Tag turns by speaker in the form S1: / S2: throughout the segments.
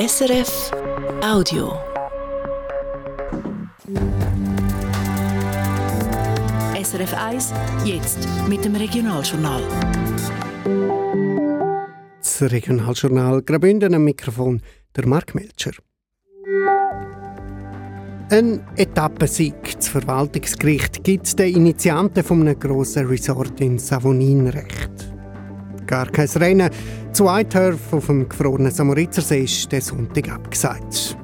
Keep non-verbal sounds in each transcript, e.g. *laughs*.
S1: SRF Audio. SRF 1, jetzt mit dem Regionaljournal.
S2: Das Regionaljournal Graubünden am Mikrofon der Mark Melcher. Ein Etappensieg. Das Verwaltungsgericht gibt den Initianten von einem grossen Resort in Savonin recht. Gar kein Rennen. Zwei Turf auf dem gefrorenen Samoritzersee ist der Sonntag abgesagt.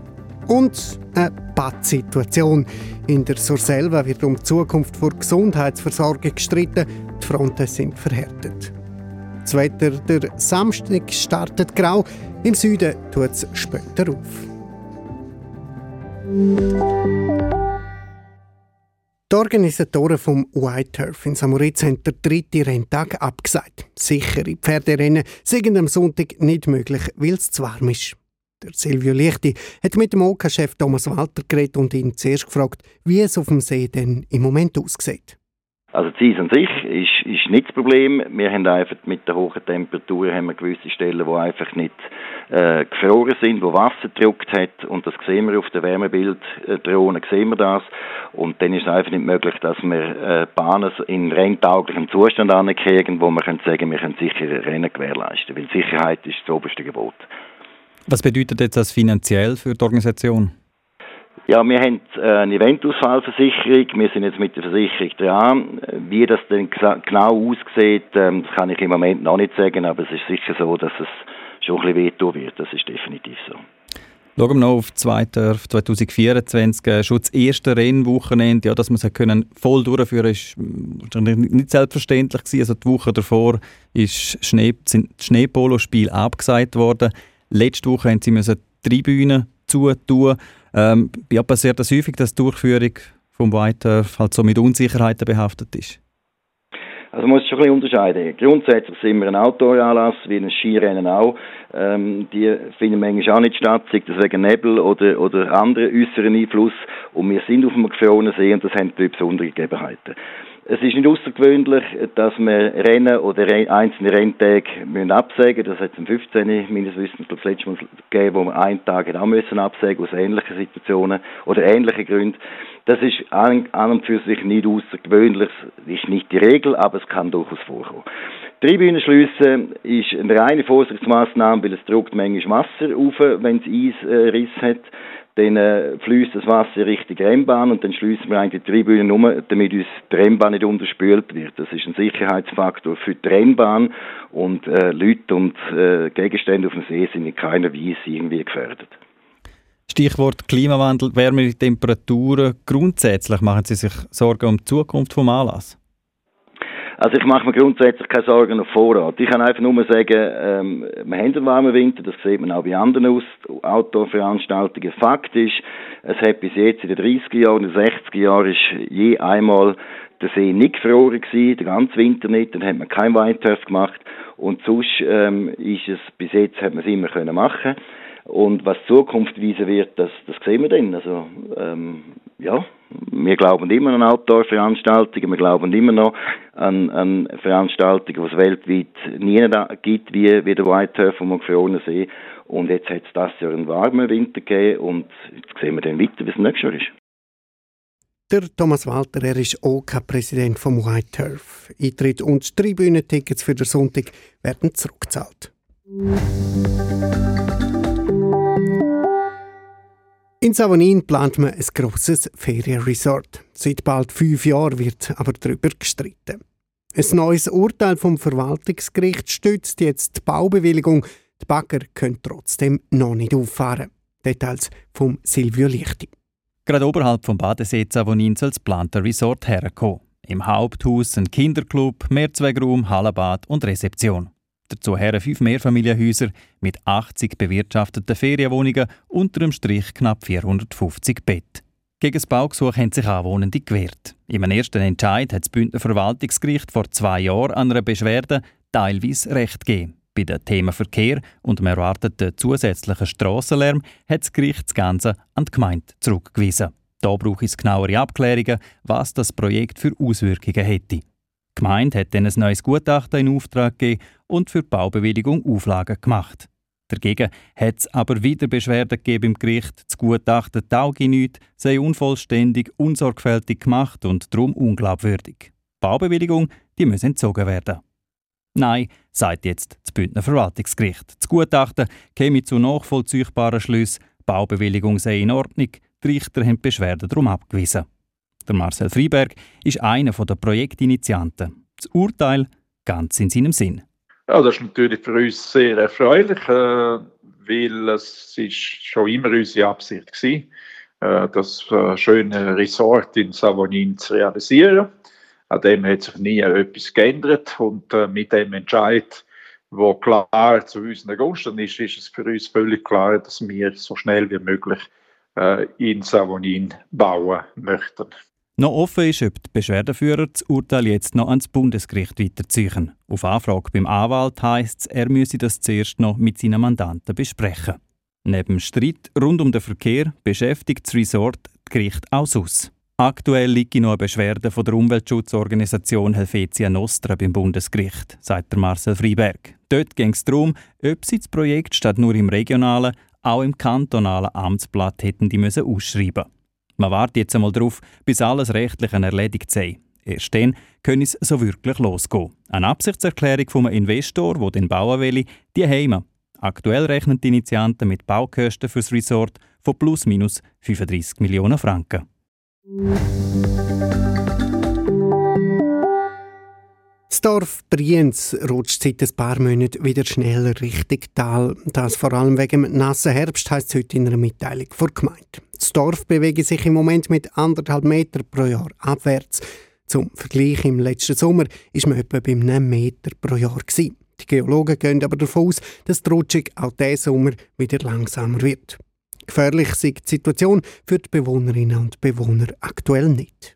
S2: Und eine Pattsituation. In der Surselva wird um die Zukunft der Gesundheitsversorgung gestritten. Die Fronten sind verhärtet. Das Wetter der Samstag startet grau. Im Süden tut es später auf. Die Organisatoren vom White Turf in Samoritz haben den dritten Renntag abgesagt. Sichere Pferderennen sind am Sonntag nicht möglich, weil es zu warm ist. Der Silvio Lichti hat mit dem OK-Chef Thomas Walter geredet und ihn zuerst gefragt, wie es auf dem See denn im Moment aussieht.
S3: Also die Eis an sich ist, ist nicht das Problem. Wir haben einfach mit der hohen Temperatur haben wir gewisse Stellen, wo einfach nicht äh, gefroren sind, wo Wasser gedruckt hat und das sehen wir auf der Wärmebilddrohne, sehen wir das und dann ist es einfach nicht möglich, dass wir äh, Bahnen in renntauglichem Zustand ankriegen, wo wir können sagen, wir können sichere Rennen gewährleisten, weil Sicherheit ist das oberste Gebot.
S4: Was bedeutet jetzt das finanziell für die Organisation?
S3: Ja, wir haben äh, eine Eventausfallversicherung. Wir sind jetzt mit der Versicherung dran. Wie das denn genau aussieht, ähm, das kann ich im Moment noch nicht sagen, aber es ist sicher so, dass es schon ein bisschen wehtun wird. Das ist definitiv so.
S4: Schauen wir noch auf 2024, äh, schon das erste Rennwochenende, ja, dass man es können voll durchführen konnte, ist wahrscheinlich nicht selbstverständlich gewesen. Also die Woche davor ist Schnee, sind Schneepolospiele abgesagt worden. Letzte Woche haben sie müssen Tribünen zutun. Ähm, ja, passiert das häufig, dass die Durchführung vom White halt so mit Unsicherheiten behaftet ist?
S3: Also man muss schon ein bisschen unterscheiden. Grundsätzlich sind wir ein Outdoor-Anlass, wie ein Skirennen auch. Ähm, die finden manchmal auch nicht statt, sei das wegen Nebel oder, oder anderen äußeren Einfluss. Und wir sind auf einem gefrorenen See und das haben besondere Gegebenheiten. Es ist nicht außergewöhnlich, dass wir Rennen oder einzelne Renntage müssen absagen Das hat es am 15. meines Wissens das letzte Mal gegeben, wo wir einen Tag auch müssen absagen aus ähnlichen Situationen oder ähnlichen Gründen. Das ist an, an und für sich nicht außergewöhnlich, ist nicht die Regel, aber es kann durchaus vorkommen. Tribünen schliessen ist eine reine Vorsichtsmaßnahme, weil es druckt manchmal Wasser auf, wenn es Eisriss hat dann äh, fließt das Wasser Richtung Rennbahn und dann schließen wir eigentlich die Tribüne um, damit uns die Rennbahn nicht unterspült wird. Das ist ein Sicherheitsfaktor für die Rennbahn und äh, Leute und äh, Gegenstände auf dem See sind in keiner Weise irgendwie gefährdet.
S4: Stichwort Klimawandel, wärmere Temperaturen. Grundsätzlich machen Sie sich Sorgen um die Zukunft vom Anlass?
S3: Also ich mache mir grundsätzlich keine Sorgen auf Vorrat. Ich kann einfach nur sagen, ähm, wir haben einen warmen Winter, das sieht man auch bei anderen Outdoor-Veranstaltungen. Fakt ist, es hat bis jetzt in den 30er Jahren, in den 60er Jahren ist je einmal der See nicht gefroren gewesen, den ganzen Winter nicht, dann hat man kein Weinturf gemacht und sonst ähm, ist es, bis jetzt hat man es immer können machen und was Zukunft weisen wird, das, das sehen wir dann. Also, ähm, ja, wir glauben immer an Outdoor-Veranstaltungen, wir glauben immer noch an, an Veranstaltungen, die es weltweit nie gibt, wie, wie der White Turf am gefrorenen See. Und jetzt hat es das Jahr einen warmen Winter gegeben und jetzt sehen wir dann weiter, wie es nächstes Jahr ist.
S2: Der Thomas Walter, er ist OK-Präsident vom White Turf. Eintritt und Tribünentickets für den Sonntag werden zurückgezahlt. In Savonin plant man ein grosses Ferienresort. Seit bald fünf Jahren wird aber darüber gestritten. Ein neues Urteil vom Verwaltungsgericht stützt jetzt die Baubewilligung. Die Bagger können trotzdem noch nicht auffahren. Details vom Silvio Lichti.
S4: Gerade oberhalb vom Badesee Savonin soll das geplante Resort herkommen. Im Haupthaus ein Kinderclub, Mehrzweckraum, Hallenbad und Rezeption. Dazu her fünf Mehrfamilienhäuser mit 80 bewirtschafteten Ferienwohnungen, unter dem Strich knapp 450 Bett. Gegen das Baugesuch haben sich Anwohnende gewehrt. Im ersten Entscheid hat das Bündner Verwaltungsgericht vor zwei Jahren an einer Beschwerde teilweise Recht gegeben. Bei dem Thema Verkehr und dem erwarteten zusätzlichen Strassenlärm hat das Gericht das Ganze an die Gemeinde zurückgewiesen. Da brauche es genauere Abklärungen, was das Projekt für Auswirkungen hätte. Die Gemeinde hat dann ein neues Gutachten in Auftrag gegeben und für die Baubewilligung Auflagen gemacht. Dagegen hat es aber wieder Beschwerden gegeben im Gericht. Das Gutachten tauge nicht, sei unvollständig, unsorgfältig gemacht und darum unglaubwürdig. Die Baubewilligung die muss entzogen werden. Nein, sagt jetzt das Bündner Verwaltungsgericht. Das Gutachten käme zu nachvollziehbaren Schlüssen, die Baubewilligung sei in Ordnung, die Richter haben Beschwerden darum abgewiesen. Der Marcel Freiberg ist einer der Projektinitianten. Das Urteil ganz in seinem Sinn.
S5: Ja, das ist natürlich für uns sehr erfreulich, äh, weil es ist schon immer unsere Absicht gewesen, äh, das äh, schöne Resort in Savonin zu realisieren. An dem hat sich nie etwas geändert und mit dem Entscheid, wo klar zu unseren Gunsten ist, ist es für uns völlig klar, dass wir so schnell wie möglich in Savonin bauen möchten.
S4: Noch offen ist, ob die Beschwerdeführer das Urteil jetzt noch ans Bundesgericht weiterziehen. Auf Anfrage beim Anwalt heisst es, er müsse das zuerst noch mit seinen Mandanten besprechen. Neben Streit rund um den Verkehr beschäftigt das Resort das Gericht auch aus. Aktuell liegt noch eine Beschwerde von der Umweltschutzorganisation Helvetia Nostra beim Bundesgericht, sagt Marcel Freiberg. Dort ging es darum, ob sie das Projekt statt nur im regionalen, auch im kantonalen Amtsblatt hätten die müssen ausschreiben man wartet jetzt einmal darauf, bis alles Rechtliche erledigt sei. Erst dann können es so wirklich losgehen. Eine Absichtserklärung vom Investor, der den bauen will, die haben Aktuell rechnen die Initianten mit Baukosten fürs Resort von plus minus 35 Millionen Franken.
S2: Dorf Brienz rutscht seit ein paar Monaten wieder schneller Richtung Tal. Das vor allem wegen dem nassen Herbst, heisst es heute in einer Mitteilung vor Gemeinde. Das Dorf bewege sich im Moment mit anderthalb Meter pro Jahr abwärts. Zum Vergleich im letzten Sommer war man etwa bei einem Meter pro Jahr. Gewesen. Die Geologen gehen aber davon aus, dass die Rutschung auch diesen Sommer wieder langsamer wird. Gefährlich ist die Situation für die Bewohnerinnen und Bewohner aktuell nicht.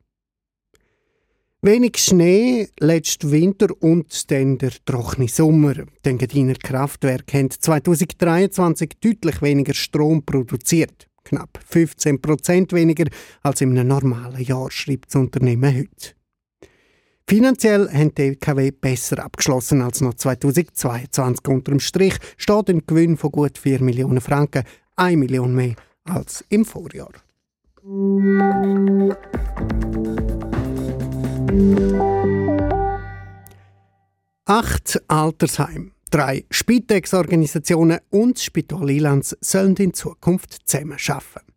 S2: Wenig Schnee, letzten Winter und dann der trockene Sommer. Den Gediner Kraftwerk haben 2023 deutlich weniger Strom produziert. Knapp 15 Prozent weniger als im normalen Jahr, schreibt das Unternehmen heute. Finanziell haben die LKW besser abgeschlossen als noch 2022. Unter dem Strich steht ein Gewinn von gut 4 Millionen Franken, 1 Million mehr als im Vorjahr. Acht Altersheime, drei Spitex-Organisationen und das Spital Ilanz sollen in Zukunft zusammen arbeiten.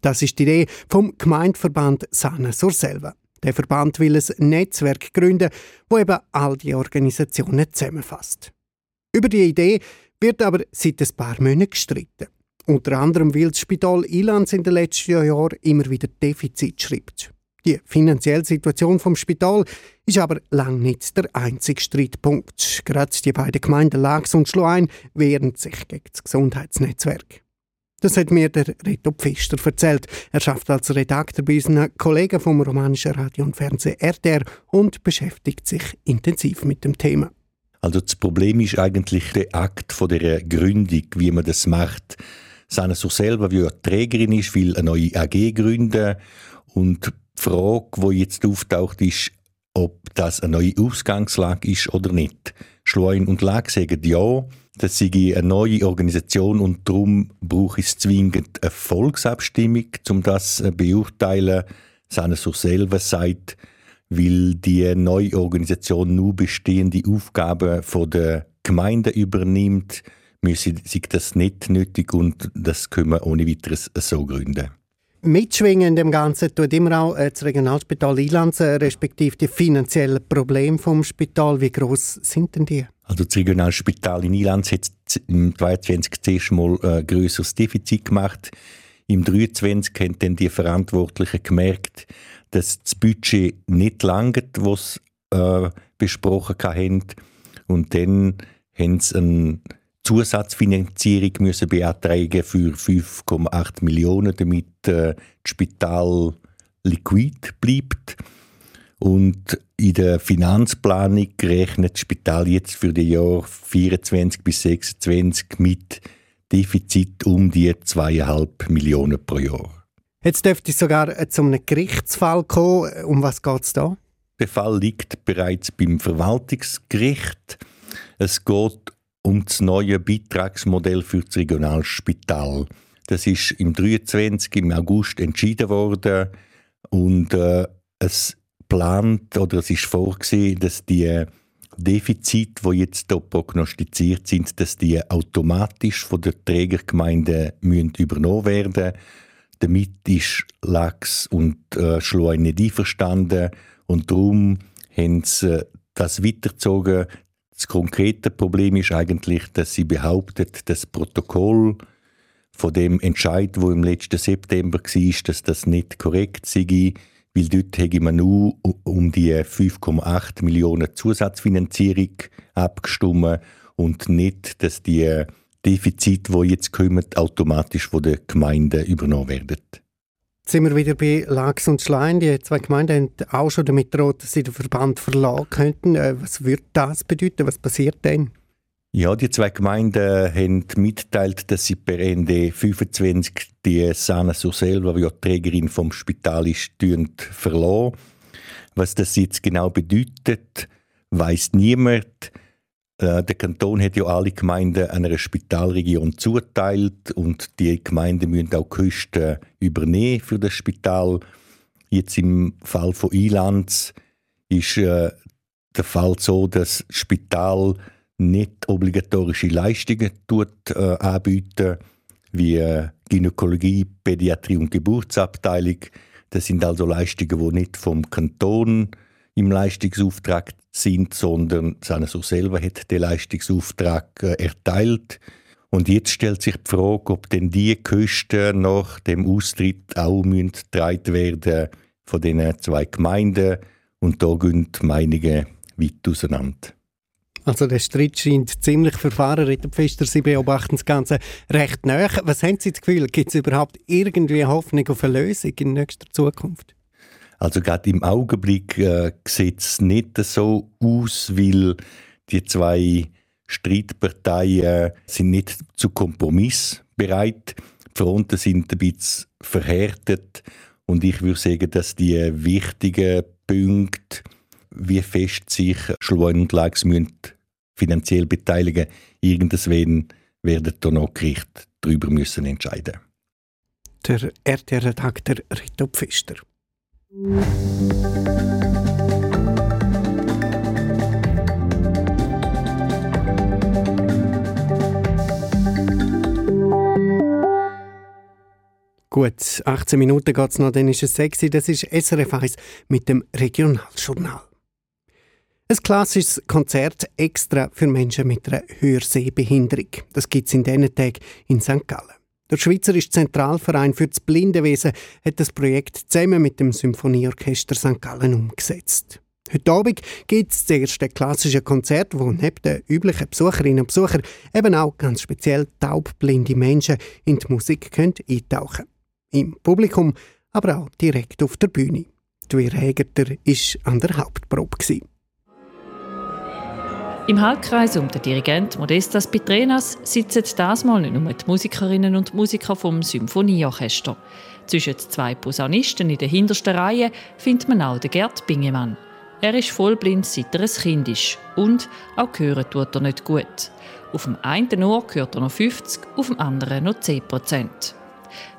S2: Das ist die Idee vom Gemeindeverband Sana Surselva. Der Verband will ein Netzwerk gründen, wo eben all die Organisationen zusammenfasst. Über die Idee wird aber seit ein paar Monaten gestritten. Unter anderem, weil das Spital Ilanz in den letzten Jahren immer wieder Defizit schreibt. Die finanzielle Situation vom Spital ist aber lang nicht der einzige Streitpunkt. Gerade die beiden Gemeinden Lags und Schluein wehren sich gegen das Gesundheitsnetzwerk. Das hat mir der Reto Pfister erzählt. Er schafft als Redakteur bei unseren Kollegen vom romanischen Radio und Fernsehen RTR und beschäftigt sich intensiv mit dem Thema.
S6: Also das Problem ist eigentlich der Akt von der Gründung, wie man das macht. Sana so selber, wie er Trägerin ist, will eine neue AG gründen und die Frage, die jetzt auftaucht, ist, ob das eine neue Ausgangslage ist oder nicht. Schleun und Lag sagen ja, das sei eine neue Organisation und darum brauche es zwingend eine Volksabstimmung, um das zu beurteilen. Sanne selber sagt, weil die neue Organisation nur bestehende Aufgaben von der Gemeinde übernimmt, müsse sich das nicht nötig und das können wir ohne weiteres so gründen.
S2: Mitschwingen in dem Ganzen tut immer auch äh, das Regionalspital Ilanz, äh, respektive die finanziellen Probleme vom Spital. Wie groß sind denn die?
S6: Also das Regionalspital in Ilanz hat im 2022 zuerst mal ein äh, grösseres Defizit gemacht. Im 2023 haben dann die Verantwortlichen gemerkt, dass das Budget nicht langt, was äh, besprochen haben. Und dann haben sie einen Zusatzfinanzierung müssen beantragen für 5,8 Millionen, damit äh, das Spital liquid bleibt. Und in der Finanzplanung rechnet das Spital jetzt für die Jahre 24 bis 26 mit Defizit um die 2,5 Millionen pro Jahr.
S2: Jetzt dürfte es sogar äh, zu einem Gerichtsfall kommen. Um was geht es da?
S6: Der Fall liegt bereits beim Verwaltungsgericht. Es geht um das neue Beitragsmodell für das Regionalspital. Das ist im 23. im August entschieden worden und äh, es plant oder es ist vorgesehen, dass die Defizite, die jetzt hier prognostiziert sind, dass die automatisch von der Trägergemeinde müssen übernommen werden Damit ist Lachs und äh, Schleun nicht einverstanden und darum haben sie das weitergezogen. Das konkrete Problem ist eigentlich, dass sie behauptet, das Protokoll von dem Entscheid, wo im letzten September war, dass das nicht korrekt sei, weil dort hätte man nur um die 5,8 Millionen Zusatzfinanzierung abgestimmt und nicht, dass die Defizite, die jetzt kommen, automatisch von den Gemeinden übernommen werden.
S2: Jetzt sind wir wieder bei Lachs und Schlein. Die zwei Gemeinden haben auch schon damit gedroht, dass sie den Verband verlassen könnten. Äh, was würde das bedeuten? Was passiert denn?
S6: Ja, die zwei Gemeinden haben mitgeteilt, dass sie per Ende 25 die Sana sur selber, wie die Trägerin vom Spital ist, verlassen. Was das jetzt genau bedeutet, weiß niemand. Äh, der Kanton hat ja alle Gemeinden einer Spitalregion zuteilt und die Gemeinden müssen auch Kosten übernehmen für das Spital. Jetzt im Fall von Ilanz ist äh, der Fall so, dass das Spital nicht obligatorische Leistungen tut, äh, anbieten, wie äh, Gynäkologie, Pädiatrie und Geburtsabteilung. Das sind also Leistungen, die nicht vom Kanton im Leistungsauftrag sind, sondern Sanaso selber hat den Leistungsauftrag äh, erteilt. Und jetzt stellt sich die Frage, ob denn die Kosten nach dem Austritt auch getragen werden von diesen zwei Gemeinden. Und da gehen die Meinungen weit auseinander.
S2: Also der Streit scheint ziemlich verfahren, Ritterpfister. Sie beobachten das Ganze recht nah. Was haben Sie das Gefühl, gibt es überhaupt irgendwie Hoffnung auf eine Lösung in nächster Zukunft?
S6: Also gerade im Augenblick äh, sieht es nicht so aus, weil die zwei Streitparteien sind nicht zu Kompromiss bereit. Die Fronten sind ein bisschen verhärtet und ich würde sagen, dass die wichtigen Punkte, wie fest sich Schleun und Lags finanziell beteiligen, irgendwann werden da noch Gericht darüber müssen entscheiden.
S2: Der RTR-Redakteur Rito Pfister. Gut, 18 Minuten geht es noch, dann ist es sexy. Das ist SRF 1 mit dem Regionaljournal. Ein klassisches Konzert extra für Menschen mit einer Hörsehbehinderung. Das gibt es in diesen Tagen in St. Gallen. Der Schweizerische Zentralverein für das Blindenwesen hat das Projekt zusammen mit dem Symphonieorchester St. Gallen umgesetzt. Heute Abend gibt es das erste klassische Konzert, wo neben den üblichen Besucherinnen und Besuchern eben auch ganz speziell taubblinde Menschen in die Musik können eintauchen Im Publikum, aber auch direkt auf der Bühne. Die Hägerter war an der Hauptprobe. Gewesen.
S7: Im Halbkreis um den Dirigent Modestas Pitrenas sitzen das mal nicht nur die Musikerinnen und Musiker vom Symphonieorchester. Zwischen zwei Posaunisten in der hintersten Reihe findet man auch den Gerd Bingemann. Er ist vollblind, seit er ein Kind ist. Und auch hören tut er nicht gut. Auf dem einen Ohr hört er noch 50, auf dem anderen noch 10 Prozent.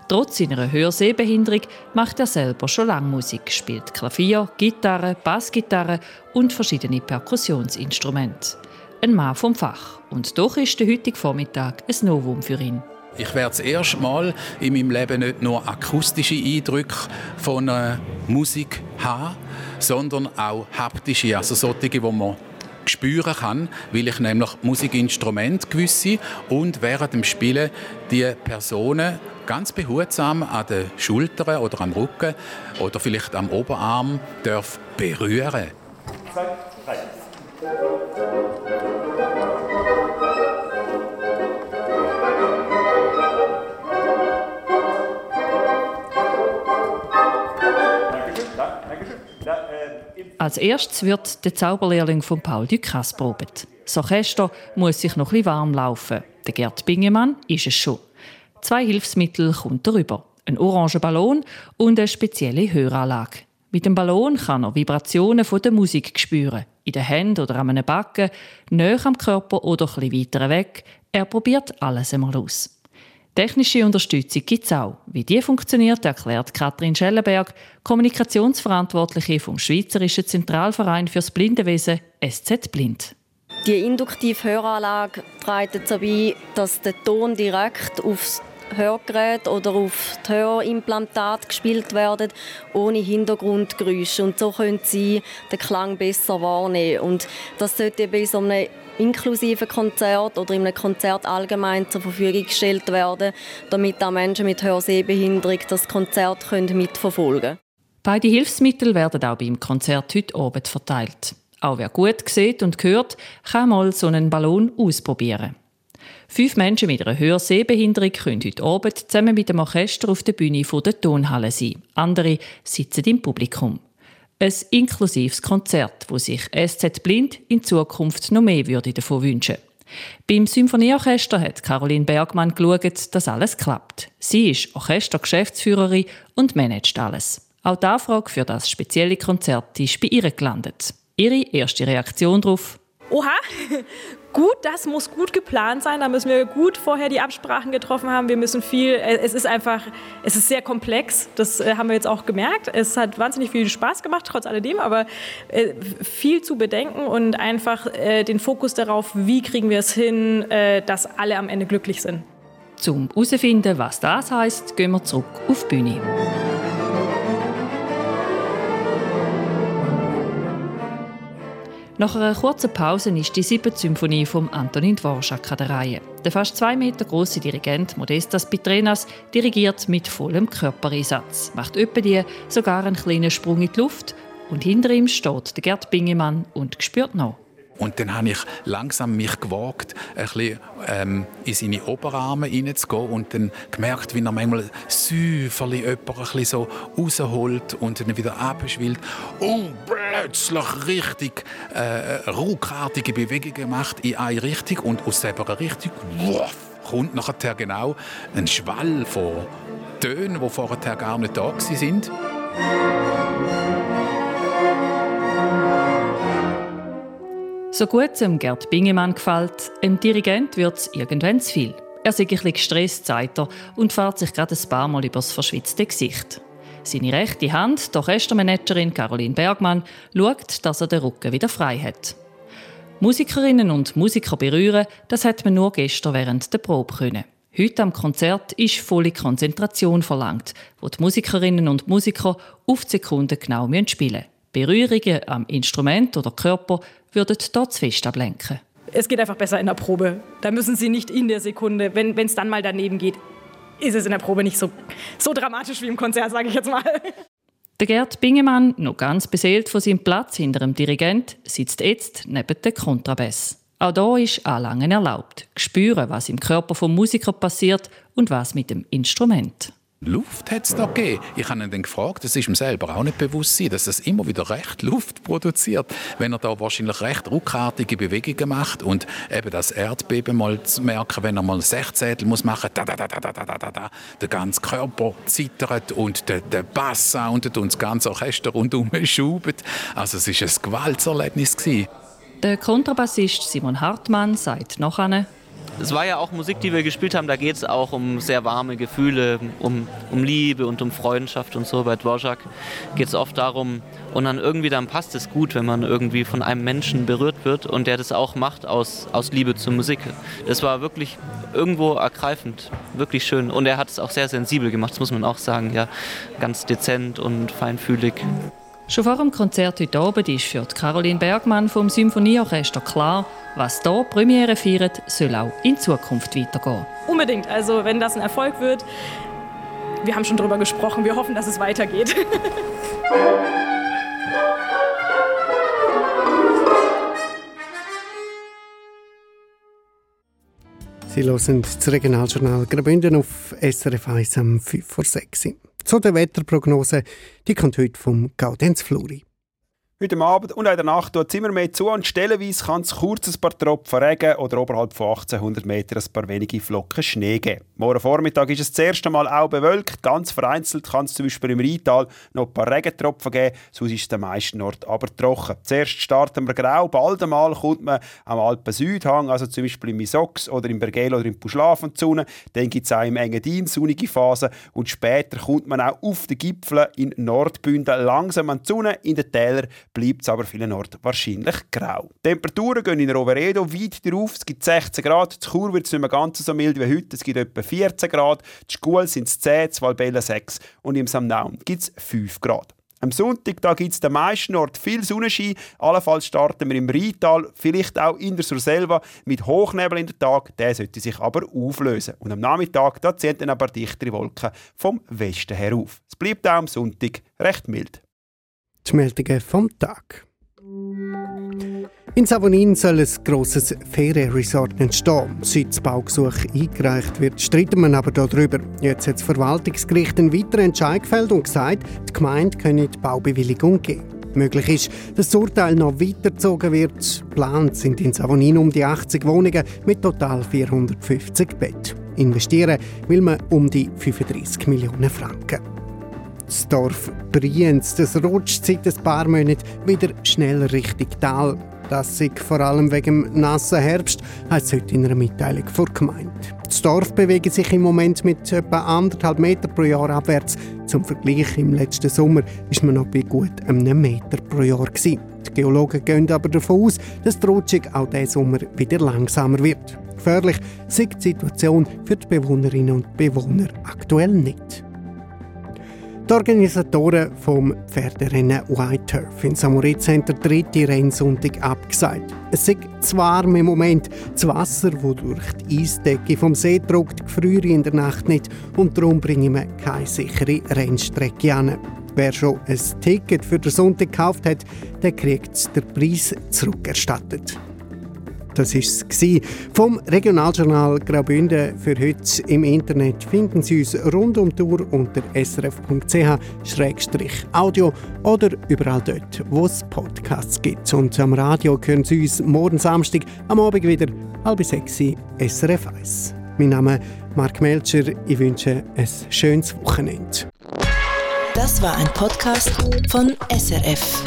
S7: Trotz seiner Hörsehbehinderung macht er selber schon lange Musik, spielt Klavier, Gitarre, Bassgitarre und verschiedene Perkussionsinstrumente. Ein Mann vom Fach. Und doch ist der heutige Vormittag ein Novum für ihn.
S8: Ich werde das erste Mal in meinem Leben nicht nur akustische Eindrücke von äh, Musik haben, sondern auch haptische, also solche, die man spüren kann, weil ich nämlich Musikinstrumente gewisse und während dem Spielen die Personen ganz behutsam an den Schultern oder am Rücken oder vielleicht am Oberarm darf berühren.
S7: Als erstes wird der Zauberlehrling von Paul Ducasse probiert. Das Orchester muss sich noch etwas warm laufen. Der Gerd Bingemann ist es schon. Zwei Hilfsmittel kommt darüber. Ein orangen Ballon und eine spezielle Höranlage. Mit dem Ballon kann er Vibrationen von der Musik spüren. In den Händen oder an einem Backen, näher am Körper oder etwas weiter weg. Er probiert alles einmal aus. Technische Unterstützung gibt es auch. Wie die funktioniert, erklärt Katrin Schellenberg, Kommunikationsverantwortliche vom Schweizerischen Zentralverein fürs Blindenwesen SZ Blind.
S9: Die induktive Höranlage trägt dazu dass der Ton direkt aufs Hörgerät oder auf die Hörimplantate gespielt werden, ohne Hintergrundgeräusche. Und so können sie den Klang besser wahrnehmen. Und das sollte bei so einem inklusiven Konzert oder in einem Konzert allgemein zur Verfügung gestellt werden, damit auch Menschen mit Hörsehbehinderung das Konzert mitverfolgen können.
S7: Beide Hilfsmittel werden auch beim Konzert heute Abend verteilt. Auch wer gut sieht und hört, kann mal so einen Ballon ausprobieren. Fünf Menschen mit einer Hörsehbehinderung können heute Abend zusammen mit dem Orchester auf der Bühne der Tonhalle sein. Andere sitzen im Publikum. Ein inklusives Konzert, wo sich SZ Blind in Zukunft noch mehr würde davon wünschen beim Symphonieorchester hat Caroline Bergmann geschaut, dass alles klappt. Sie ist Orchestergeschäftsführerin und managt alles. Auch die Anfrage für das spezielle Konzert ist bei ihr gelandet. Ihre erste Reaktion darauf?
S10: Oha, gut, das muss gut geplant sein. Da müssen wir gut vorher die Absprachen getroffen haben. Wir müssen viel, äh, es ist einfach, es ist sehr komplex. Das äh, haben wir jetzt auch gemerkt. Es hat wahnsinnig viel Spaß gemacht, trotz alledem, aber äh, viel zu bedenken und einfach den Fokus darauf, wie kriegen wir es hin, dass alle am Ende glücklich sind.
S7: Zum herauszufinden, was das heißt, gehen wir zurück auf die Bühne. Nach einer kurzen Pause ist die siebte Symphonie von Antonin Dvorak an der Reihe. Der fast zwei Meter große Dirigent Modestas Pitrenas dirigiert mit vollem Körpereinsatz, macht öppe die sogar einen kleinen Sprung in die Luft und hinter ihm steht der Gerd Bingemann und spürt noch.
S8: Und dann habe ich langsam mich gewagt, ein bisschen, ähm, in seine Oberarme hineinzugehen und dann gemerkt, wie er manchmal säuferlich jemanden so rausholt und dann wieder abschwillt und plötzlich richtig äh, ruckartige Bewegungen macht in eine Richtung und aus dieser Richtung wuff, kommt nachher genau ein Schwall von Tönen, die vorher gar nicht da waren.
S7: So gut es dem Gerd Bingemann gefällt, dem Dirigent wird es irgendwann zu viel. Er ist ein bisschen gestresst, sagt er, und fährt sich gerade ein paar Mal übers verschwitzte Gesicht. Seine rechte Hand, die Orchestermanagerin Caroline Bergmann, schaut, dass er den Rücken wieder frei hat. Musikerinnen und Musiker berühren, das hat man nur gestern während der Probe können. Heute am Konzert ist volle Konzentration verlangt, wo die Musikerinnen und Musiker auf die Sekunde genau spielen müssen. Berührungen am Instrument oder Körper würden dort zu fest ablenken.
S10: Es geht einfach besser in der Probe. Da müssen Sie nicht in der Sekunde, wenn es dann mal daneben geht, ist es in der Probe nicht so, so dramatisch wie im Konzert, sage ich jetzt mal.
S7: Der Gerd Bingemann, noch ganz beseelt von seinem Platz hinter dem Dirigent, sitzt jetzt neben dem Kontrabass. Auch da ist Anlangen erlaubt. Spüren, was im Körper vom Musiker passiert und was mit dem Instrument.
S8: Luft hat es da gegeben. Ich habe ihn dann gefragt, das ist ihm selber auch nicht bewusst dass es immer wieder recht Luft produziert, wenn er da wahrscheinlich recht ruckartige Bewegungen macht und eben das Erdbeben mal zu merken, wenn er mal Sechzehntel muss machen, da, da, da, da, da, da, da, da, der ganze Körper zittert und der, der Bass soundet und das ganze Orchester rundum *laughs* schubt. Also es war ein Gewaltserlebnis.
S7: Der Kontrabassist Simon Hartmann sagt noch eine
S11: es war ja auch Musik, die wir gespielt haben, da geht es auch um sehr warme Gefühle, um, um Liebe und um Freundschaft und so. Bei Dvorak geht es oft darum, und dann irgendwie dann passt es gut, wenn man irgendwie von einem Menschen berührt wird und der das auch macht aus, aus Liebe zur Musik. Das war wirklich irgendwo ergreifend, wirklich schön. Und er hat es auch sehr sensibel gemacht, das muss man auch sagen, ja, ganz dezent und feinfühlig.
S7: Schon vor dem Konzert heute Abend ist für Caroline Bergmann vom Symphonieorchester klar, was hier Premiere feiert, soll auch in Zukunft weitergehen.
S10: Unbedingt. Also wenn das ein Erfolg wird, wir haben schon darüber gesprochen, wir hoffen, dass es weitergeht. *laughs*
S2: Sie hören das Regionaljournal Graubünden auf SRF 1 am 5 vor 6 Zu der Wetterprognose, die kommt heute vom Gaudenz Fluri.
S12: Heute Abend und in der Nacht tut es immer mehr zu und stellenweise kann es kurz ein paar Tropfen Regen oder oberhalb von 1800 Metern ein paar wenige Flocken Schnee geben. Morgen Vormittag ist es das erste Mal auch bewölkt. Ganz vereinzelt kann es zum Beispiel im Rheintal noch ein paar Regentropfen geben, sonst ist es den meisten Ort aber trocken. Zuerst starten wir grau, bald einmal kommt man am Alpen-Südhang, also zum Beispiel im Misox oder im Bergel oder im Puschlafen zu Dann gibt es auch im Engadin sonnige Phasen und später kommt man auch auf den Gipfeln in Nordbünden langsam an die Sonne. In den Tälern bleibt es aber vielen Orten wahrscheinlich grau. Die Temperaturen gehen in Roveredo weit darauf. Es gibt 16 Grad. In Chur wird es nicht mehr ganz so mild wie heute. Es gibt etwa 14 Grad. Die Schule sind es 10, Zwalbella 6 und im Samnaun gibt es 5 Grad. Am Sonntag gibt es den meisten Ort viel Sonnenschein. Allenfalls starten wir im Rheintal, vielleicht auch in der Surselva, mit Hochnebel in den Tag. Der sollte sich aber auflösen. Und am Nachmittag da ziehen dann aber dichtere Wolken vom Westen her auf. Es bleibt auch am Sonntag recht mild.
S2: Die Meldungen vom Tag. In Savonin soll ein grosses Ferienresort entstehen. Seit das Baugesuch eingereicht wird, streiten man aber darüber. Jetzt hat das Verwaltungsgericht einen weiteren Entscheid gefällt und gesagt, die Gemeinde könne die Baubewilligung geben. Möglich ist, dass das Urteil noch weitergezogen wird. Geplant sind in Savonin um die 80 Wohnungen mit total 450 Betten. Investieren will man um die 35 Millionen Franken. Das Dorf Brienz, das rutscht seit ein paar Monaten wieder schneller Richtung Tal. Das ist vor allem wegen dem nassen Herbst, heisst es heute in einer Mitteilung vor Gemeinde. Das Dorf bewegt sich im Moment mit etwa anderthalb Meter pro Jahr abwärts. Zum Vergleich, im letzten Sommer war man noch bei gut einem Meter pro Jahr. Gewesen. Die Geologen gehen aber davon aus, dass die Rutschung auch diesen Sommer wieder langsamer wird. Gefährlich sieht die Situation für die Bewohnerinnen und Bewohner aktuell nicht. Die Organisatoren vom Pferderennen White Turf in Samoritz haben den dritten Rennsonntag abgesagt. Es ist zu warm im Moment. Das Wasser, das durch die Eisdecke vom See drückt, gefriert in der Nacht nicht und darum bringen wir keine sichere Rennstrecke an. Wer schon ein Ticket für den Sonntag gekauft hat, der kriegt den Preis zurückerstattet. Das war es vom Regionaljournal Graubünden für heute. Im Internet finden Sie uns rund um die Tour unter srf.ch-audio oder überall dort, wo es Podcasts gibt. Und am Radio hören Sie uns morgen Samstag am Abend wieder halb sechs SRF 1. Mein Name ist Mark Melcher. Ich wünsche ein schönes Wochenende.
S1: Das war ein Podcast von SRF.